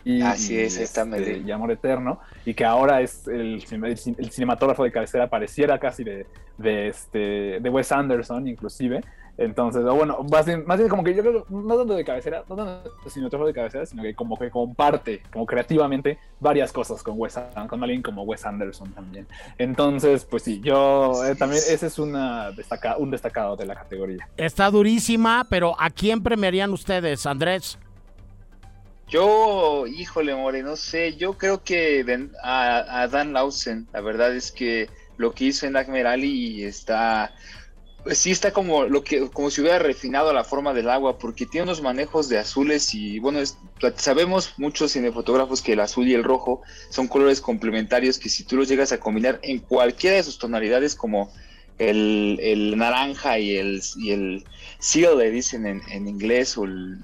y, Así es, está este, y Amor Eterno, y que ahora es el, el, cinematógrafo de cabecera, pareciera casi de, de, este, de Wes Anderson, inclusive. Entonces, bueno, más bien, más bien como que yo creo, no tanto de cabecera, no tanto de cinematógrafo de cabecera, sino que como que comparte, como creativamente, varias cosas con Wes con alguien como Wes Anderson también. Entonces, pues sí, yo eh, también, ese es una destaca, un destacado de la categoría. Está durísima, pero ¿a quién premiarían ustedes, Andrés? Yo, híjole, More, no sé, yo creo que a, Dan Lausen, la verdad es que lo que hizo en Nightmare Alley está, pues sí está como lo que, como si hubiera refinado la forma del agua, porque tiene unos manejos de azules y bueno, sabemos muchos cinefotógrafos que el azul y el rojo son colores complementarios que si tú los llegas a combinar en cualquiera de sus tonalidades como el, naranja y el, y el seal le dicen en, en inglés o el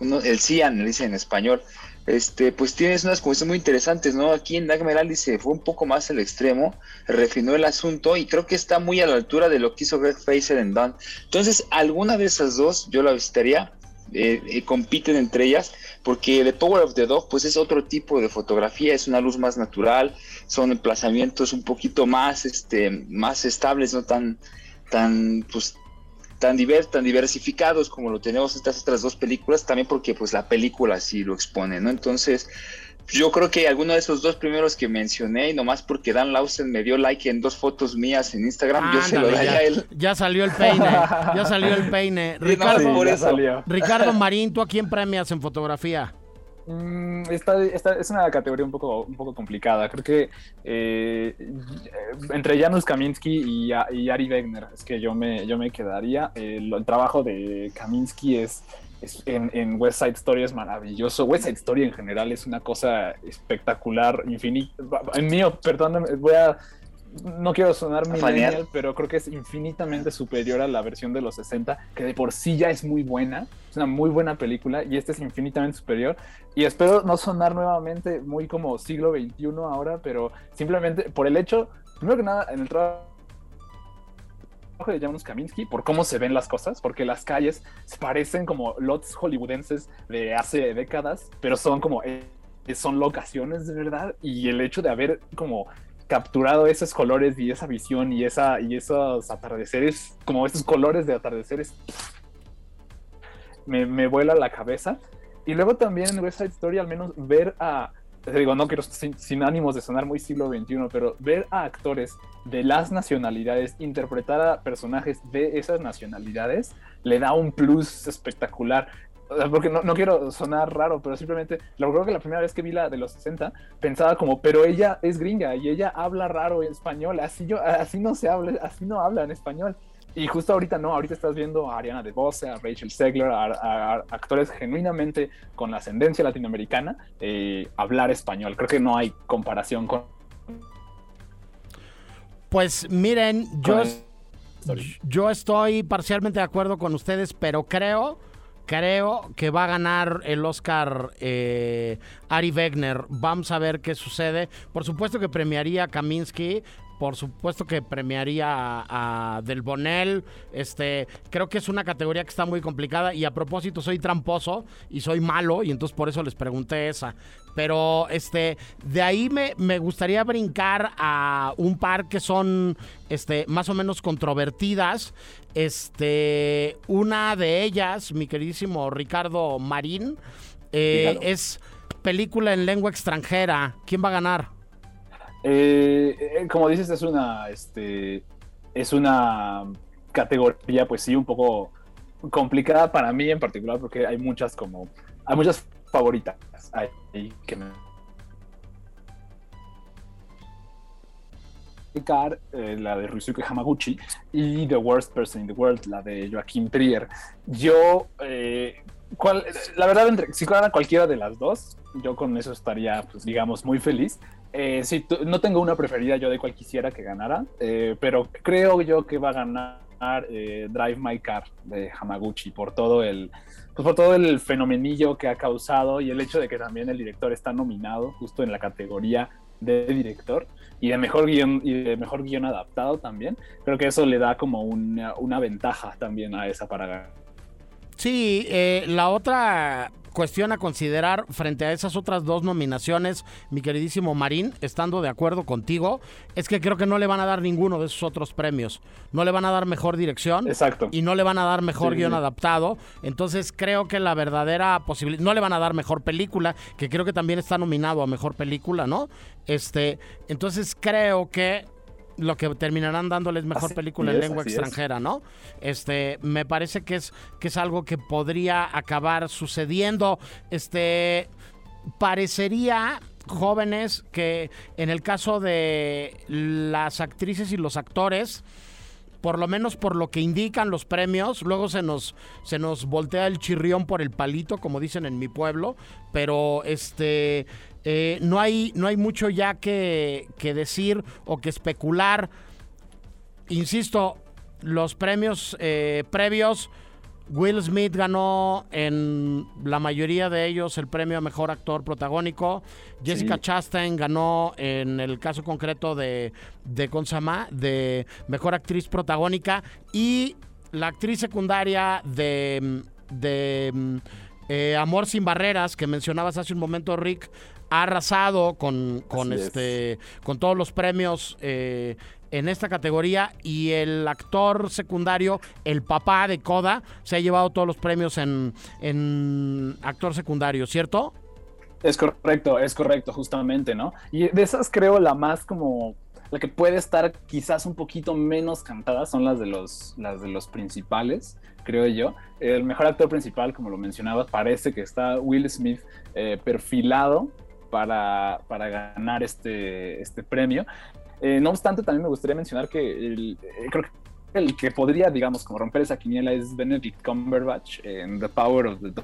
el Cian, le dice en español, este, pues tienes unas cosas muy interesantes, ¿no? Aquí en Dagmeral dice, fue un poco más el extremo, refinó el asunto y creo que está muy a la altura de lo que hizo Greg Fraser en Dawn. Entonces, alguna de esas dos yo la visitaría, eh, eh, compiten entre ellas, porque The Power of the Dog, pues es otro tipo de fotografía, es una luz más natural, son emplazamientos un poquito más, este, más estables, no tan, tan, pues, tan, tan diversificados como lo tenemos estas otras dos películas, también porque pues la película sí lo expone, ¿no? Entonces, yo creo que alguno de esos dos primeros que mencioné, y nomás porque Dan Lausen me dio like en dos fotos mías en Instagram, yo se lo daría a él. Ya salió el peine, ya salió el peine. Ricardo, Ricardo Marín, ¿tú a quién premias en fotografía? Mm, esta, es una categoría un poco, un poco complicada. Creo que eh, entre Janusz Kaminski y, Ari Wegner es que yo me, yo me quedaría. El, trabajo de Kaminski es, en, West Side Story es maravilloso. West Side Story en general es una cosa espectacular, infinita. En mío, perdón, voy a no quiero sonar millennial, pero creo que es infinitamente superior a la versión de los 60, que de por sí ya es muy buena, es una muy buena película y este es infinitamente superior. Y espero no sonar nuevamente muy como siglo XXI ahora, pero simplemente por el hecho, primero que nada, en el trabajo de Janusz Kaminski por cómo se ven las cosas, porque las calles parecen como lots hollywoodenses de hace décadas, pero son como eh, son locaciones de verdad y el hecho de haber como capturado esos colores y esa visión y, esa, y esos atardeceres, como esos colores de atardeceres, me, me vuela la cabeza. Y luego también en West Side Story al menos ver a, digo, no quiero sin, ánimos de sonar muy siglo XXI, pero ver a actores de las nacionalidades interpretar a personajes de esas nacionalidades le da un plus espectacular porque no, no, quiero sonar raro, pero simplemente lo creo que la primera vez que vi la de los 60 pensaba como, pero ella es gringa y ella habla raro en español, así yo, así no se habla, así no habla en español. Y justo ahorita no, ahorita estás viendo a Ariana DeBose, a Rachel Segler, a, actores genuinamente con la ascendencia latinoamericana eh, hablar español. Creo que no hay comparación con. Pues miren, yo, yo estoy parcialmente de acuerdo con ustedes, pero creo Creo que va a ganar el Oscar eh, Ari Wegner. Vamos a ver qué sucede. Por supuesto que premiaría a Kaminsky. Por supuesto que premiaría a, Del Bonel. Este, creo que es una categoría que está muy complicada. Y a propósito, soy tramposo y soy malo. Y entonces por eso les pregunté esa. Pero este, de ahí me, me, gustaría brincar a un par que son este, más o menos controvertidas. Este, una de ellas, mi queridísimo Ricardo Marín, eh, es película en lengua extranjera. ¿Quién va a ganar? Eh, eh, como dices, es una, este, es una categoría, pues sí, un poco complicada para mí en particular, porque hay muchas como, hay muchas favoritas ahí que me eh, la de Ryusuke Hamaguchi y The Worst Person in the World, la de Joaquín Trier. Yo, eh, la verdad, entre, si ganara cualquiera de las dos, yo con eso estaría, pues, digamos, muy feliz. Eh, si no tengo una preferida yo de cual quisiera que ganara, eh, pero creo yo que va a ganar Drive My Car de Hamaguchi por todo el pues por todo el fenomenillo que ha causado y el hecho de que también el director está nominado justo en la categoría de director y de mejor guion y de mejor guion adaptado también creo que eso le da como una, una ventaja también a esa para Sí, eh, la otra cuestión a considerar frente a esas otras dos nominaciones, mi queridísimo Marín, estando de acuerdo contigo, es que creo que no le van a dar ninguno de esos otros premios. No le van a dar mejor dirección. Exacto. Y no le van a dar mejor guion adaptado. Entonces creo que la verdadera posibilidad. No le van a dar mejor película, que creo que también está nominado a mejor película, ¿no? Este. Entonces creo que lo que terminarán dándoles mejor película en lengua extranjera, ¿no? Este, me parece que es que es algo que podría acabar sucediendo. Este, parecería jóvenes que en el caso de las actrices y los actores por lo menos por lo que indican los premios, luego se nos se nos voltea el chirrión por el palito, como dicen en mi pueblo, pero este eh, no, hay, no hay mucho ya que, decir o que especular. Insisto, los premios eh, previos, Will Smith ganó en la mayoría de ellos el premio a Mejor Actor Protagónico. Jessica Chastain ganó en el caso concreto de, de Consama, de Mejor Actriz Protagónica. Y la actriz secundaria de, de eh, Amor sin Barreras, que mencionabas hace un momento, Rick, ha arrasado con, con este con todos los premios eh, en esta categoría y el actor secundario, el papá de Coda, se ha llevado todos los premios en, en actor secundario, ¿cierto? Es correcto, es correcto, justamente, ¿no? Y de esas creo la más como la que puede estar quizás un poquito menos cantada son las de los, las de los principales, creo yo. El mejor actor principal, como lo mencionabas, parece que está Will Smith eh, perfilado para, para ganar este, este premio. Eh, no obstante, también me gustaría mencionar que el, eh, creo que el que podría, digamos, como romper esa quiniela es Benedict Cumberbatch en The Power of the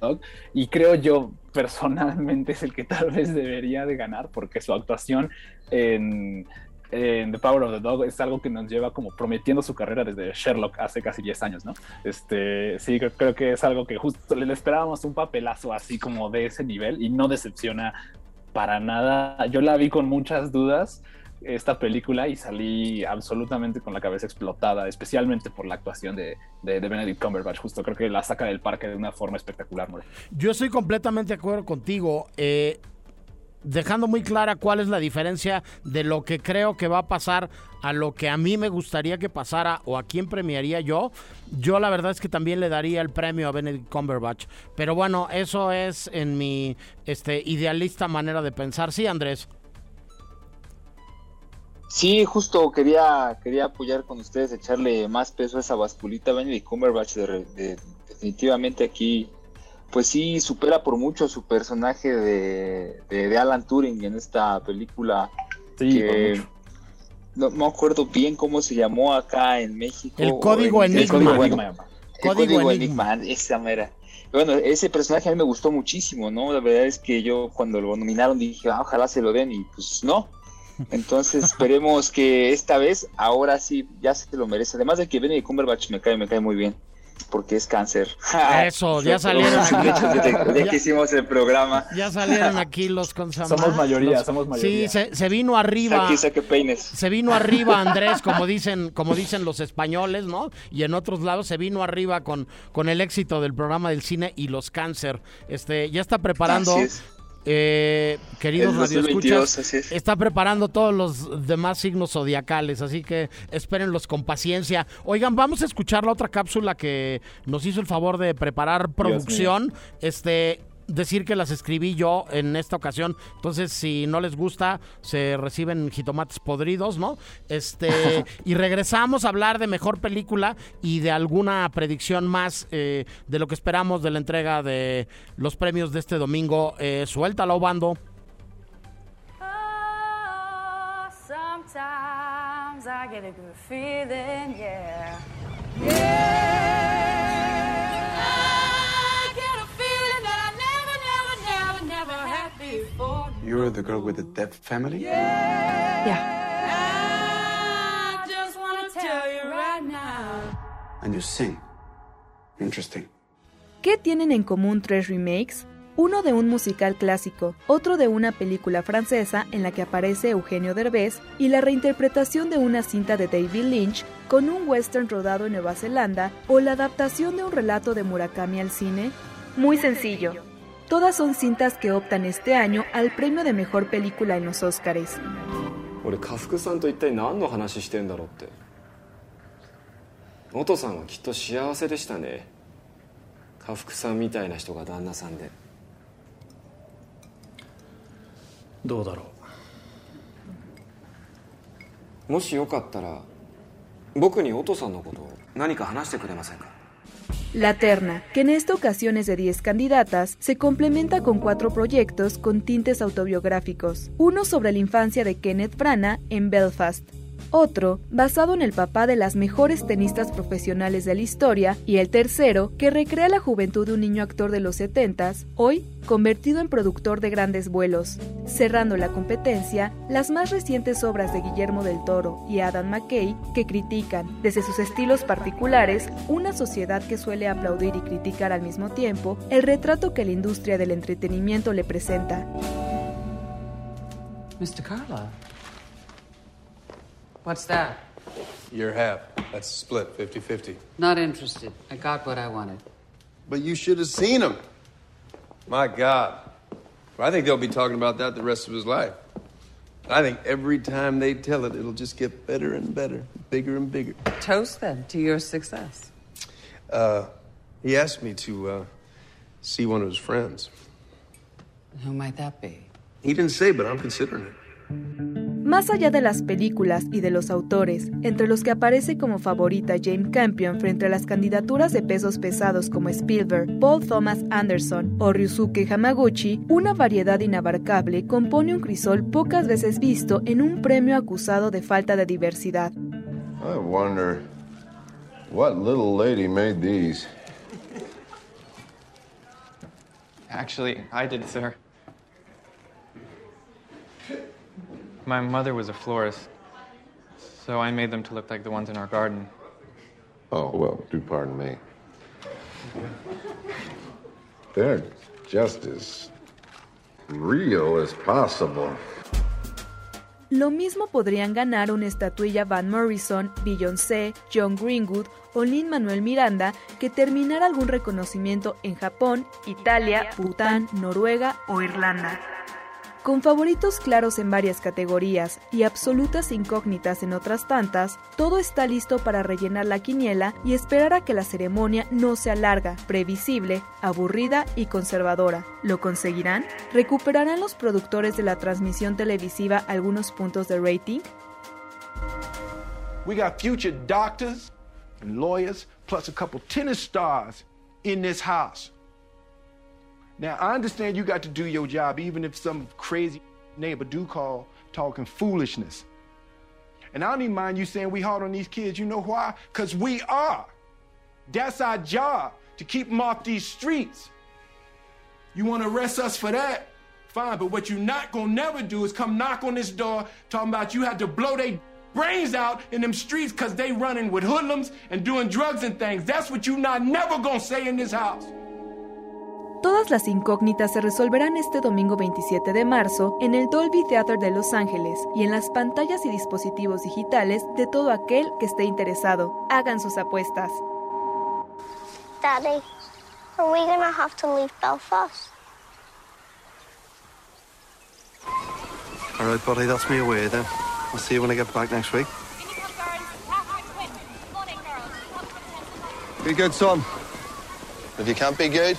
Dog. Y creo yo, personalmente, es el que tal vez debería de ganar porque su actuación en, en The Power of the Dog es algo que nos lleva como prometiendo su carrera desde Sherlock hace casi 10 años, ¿no? Este, sí, creo, que es algo que justo le esperábamos un papelazo así como de ese nivel y no decepciona para nada. Yo la vi con muchas dudas esta película y salí absolutamente con la cabeza explotada, especialmente por la actuación de, Benedict Cumberbatch. Justo creo que la saca del parque de una forma espectacular. Yo estoy completamente de acuerdo contigo. Eh, dejando muy clara cuál es la diferencia de lo que creo que va a pasar a lo que a mí me gustaría que pasara o a quién premiaría yo. Yo la verdad es que también le daría el premio a Benedict Cumberbatch. Pero bueno, eso es en mi este, idealista manera de pensar. Sí, Andrés. Sí, justo quería, quería apoyar con ustedes, echarle más peso a esa basculita. Benedict Cumberbatch definitivamente aquí pues sí supera por mucho su personaje de, Alan Turing en esta película. Sí, no me acuerdo bien cómo se llamó acá en México. El código enigma. El código enigma. El código enigma, esa mera. Bueno, ese personaje a mí me gustó muchísimo, ¿no? La verdad es que yo cuando lo nominaron dije, ah, ojalá se lo den y pues no. Entonces esperemos que esta vez, ahora sí, ya se lo merece. Además de que Benedict Cumberbatch me cae, me cae muy bien porque es cáncer. Eso, ya salieron aquí. Ya, que hicimos el programa. Ya salieron aquí los consamados. Somos mayoría, somos mayoría. Sí, se, vino arriba. Aquí saque peines. Se vino arriba Andrés, como dicen, como dicen los españoles, ¿no? Y en otros lados se vino arriba con, con el éxito del programa del cine y los cáncer. Este, ya está preparando eh, queridos radioescuchas, está preparando todos los demás signos zodiacales, así que espérenlos con paciencia. Oigan, vamos a escuchar la otra cápsula que nos hizo el favor de preparar producción. Este, decir que las escribí yo en esta ocasión. Entonces, si no les gusta, se reciben jitomates podridos, ¿no? Este, y regresamos a hablar de mejor película y de alguna predicción más eh, de lo que esperamos de la entrega de los premios de este domingo. Eh, suéltalo, bando. Oh, sometimes I get a good feeling, yeah. You're the girl with the deaf family? Yeah. yeah. I just want to tell you right now. And you sing. Interesting. ¿Qué tienen en común tres remakes? Uno de un musical clásico, otro de una película francesa en la que aparece Eugenio Derbez y la reinterpretación de una cinta de David Lynch con un western rodado en Nueva Zelanda o la adaptación de un relato de Murakami al cine Muy sencillo. Todas son cintas que optan este año al premio de mejor película en los Oscars. 俺家福さんと一体何の話してんだろうって元さんはきっと幸せでしたね家福さんみたいな人が旦那さんでどうだろうもしよかったら僕に音さんのことを何か話してくれませんか La terna, que en esta ocasión es de 10 candidatas, se complementa con cuatro proyectos con tintes autobiográficos. Uno sobre la infancia de Kenneth Branagh en Belfast, otro basado en el papá de las mejores tenistas profesionales de la historia, y el tercero que recrea la juventud de un niño actor de los 70 hoy convertido en productor de grandes vuelos. Cerrando la competencia, las más recientes obras de Guillermo del Toro y Adam McKay, que critican, desde sus estilos particulares, una sociedad que suele aplaudir y criticar al mismo tiempo el retrato que la industria del entretenimiento le presenta. Mr. Carla. What's that? Your half. That's split 50 50. Not interested. I got what I wanted. But you should have seen him. My God. I think they'll be talking about that the rest of his life. I think every time they tell it, it'll just get better and better, bigger and bigger. Toast them to your success. Uh, he asked me to uh, see one of his friends. Who might that be? He didn't say, but I'm considering it. Más allá de las películas y de los autores, entre los que aparece como favorita James Campion frente a las candidaturas de pesos pesados como Spielberg, Paul Thomas Anderson o Ryusuke Hamaguchi, una variedad inabarcable compone un crisol pocas veces visto en un premio acusado de falta de diversidad. I wonder what little lady made these. Actually, I did, sir. My mother was a florist, so I made them to look like the ones in our garden. Oh, well, do pardon me. They're just as real as possible. Lo mismo podrían ganar una estatuilla Van Morrison, Beyoncé, John Greenwood o Lin Manuel Miranda que terminara algún reconocimiento en Japón, Italia, Bután, Noruega o Irlanda. Con favoritos claros en varias categorías y absolutas incógnitas en otras tantas, todo está listo para rellenar la quiniela y esperar a que la ceremonia no sea larga, previsible, aburrida y conservadora. ¿Lo conseguirán? ¿Recuperarán los productores de la transmisión televisiva algunos puntos de rating? We got future doctors and lawyers plus a couple tennis stars in this house. Now, I understand you got to do your job, even if some crazy neighbor do call talking foolishness. And I don't even mind you saying we hard on these kids. You know why? Because we are. That's our job, to keep them off these streets. You want to arrest us for that? Fine, but what you're not going to never do is come knock on this door talking about you had to blow their brains out in them streets because they running with hoodlums and doing drugs and things. That's what you not never going to say in this house. Todas las incógnitas se resolverán este domingo 27 de marzo en el Dolby Theater de Los Ángeles y en las pantallas y dispositivos digitales de todo aquel que esté interesado. Hagan sus apuestas. Daddy, are we gonna have to leave Belfast? All right, buddy, that's me away then. I'll see you when I get back next week. Be good, son. If you can't be good,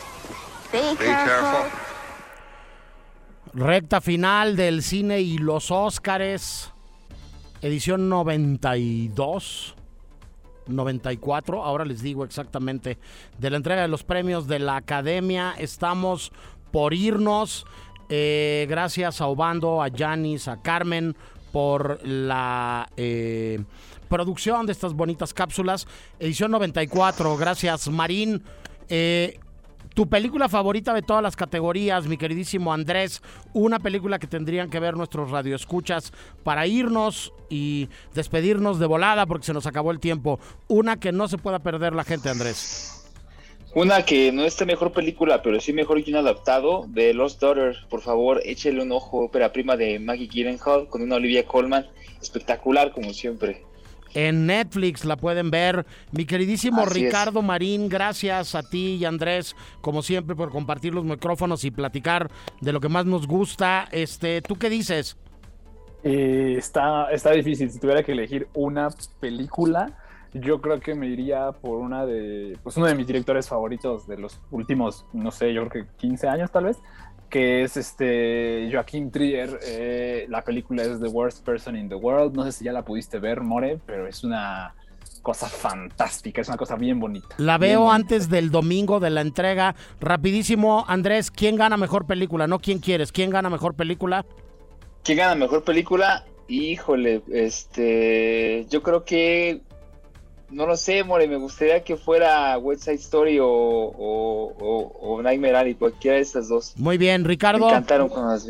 Recta final del cine y los Óscares. Edición 92. 94, ahora les digo exactamente, de la entrega de los premios de la Academia. Estamos por irnos. Eh, gracias a Obando, a Yanis, a Carmen por la eh, producción de estas bonitas cápsulas. Edición 94, gracias Marín. Eh, tu película favorita de todas las categorías, mi queridísimo Andrés, una película que tendrían que ver nuestros radioescuchas para irnos y despedirnos de volada porque se nos acabó el tiempo. Una que no se pueda perder la gente, Andrés. Una que no es mejor película, pero sí mejor guion adaptado, de Lost Daughter. Por favor, échele un ojo, ópera prima de Maggie Gyllenhaal con una Olivia Colman. Espectacular, como siempre. En Netflix la pueden ver. Mi queridísimo Ricardo Marín, gracias a ti y Andrés, como siempre, por compartir los micrófonos y platicar de lo que más nos gusta. Este, ¿Tú qué dices? Eh, está, está difícil. Si tuviera que elegir una película, yo creo que me iría por una de, pues uno de mis directores favoritos de los últimos, no sé, yo creo que 15 años tal vez, que es este Joaquín Trier. Eh, la película es The Worst Person in the World. No sé si ya la pudiste ver, More, pero es una cosa fantástica, es una cosa bien bonita. La veo antes del domingo de la entrega. Rapidísimo, Andrés, ¿quién gana mejor película? No, ¿quién quieres? ¿Quién gana mejor película? ¿Quién gana mejor película? Híjole, este, yo creo que no lo sé, More, me gustaría que fuera West Side Story o, o, Nightmare Alley, cualquiera de estas dos. Muy bien, Ricardo. Me encantaron con las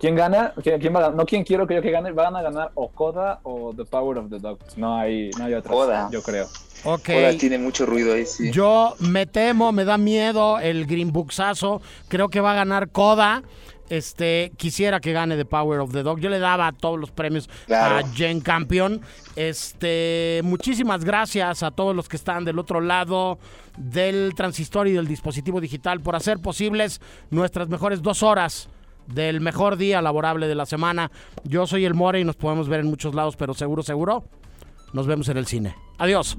¿Quién gana? ¿Quién, va a No, ¿quién quiero que yo que gane? Van a ganar o Coda o The Power of the Dog. No hay, no hay otra. Coda. Yo creo. Okay. Coda tiene mucho ruido ahí, sí. Yo me temo, me da miedo el Green Booksazo. Creo que va a ganar Coda. Este, quisiera que gane The Power of the Dog. Yo le daba todos los premios a Jen Campion. Este, muchísimas gracias a todos los que están del otro lado del transistor y del dispositivo digital por hacer posibles nuestras mejores dos horas del mejor día laborable de la semana. Yo soy el More y nos podemos ver en muchos lados, pero seguro, seguro, nos vemos en el cine. Adiós.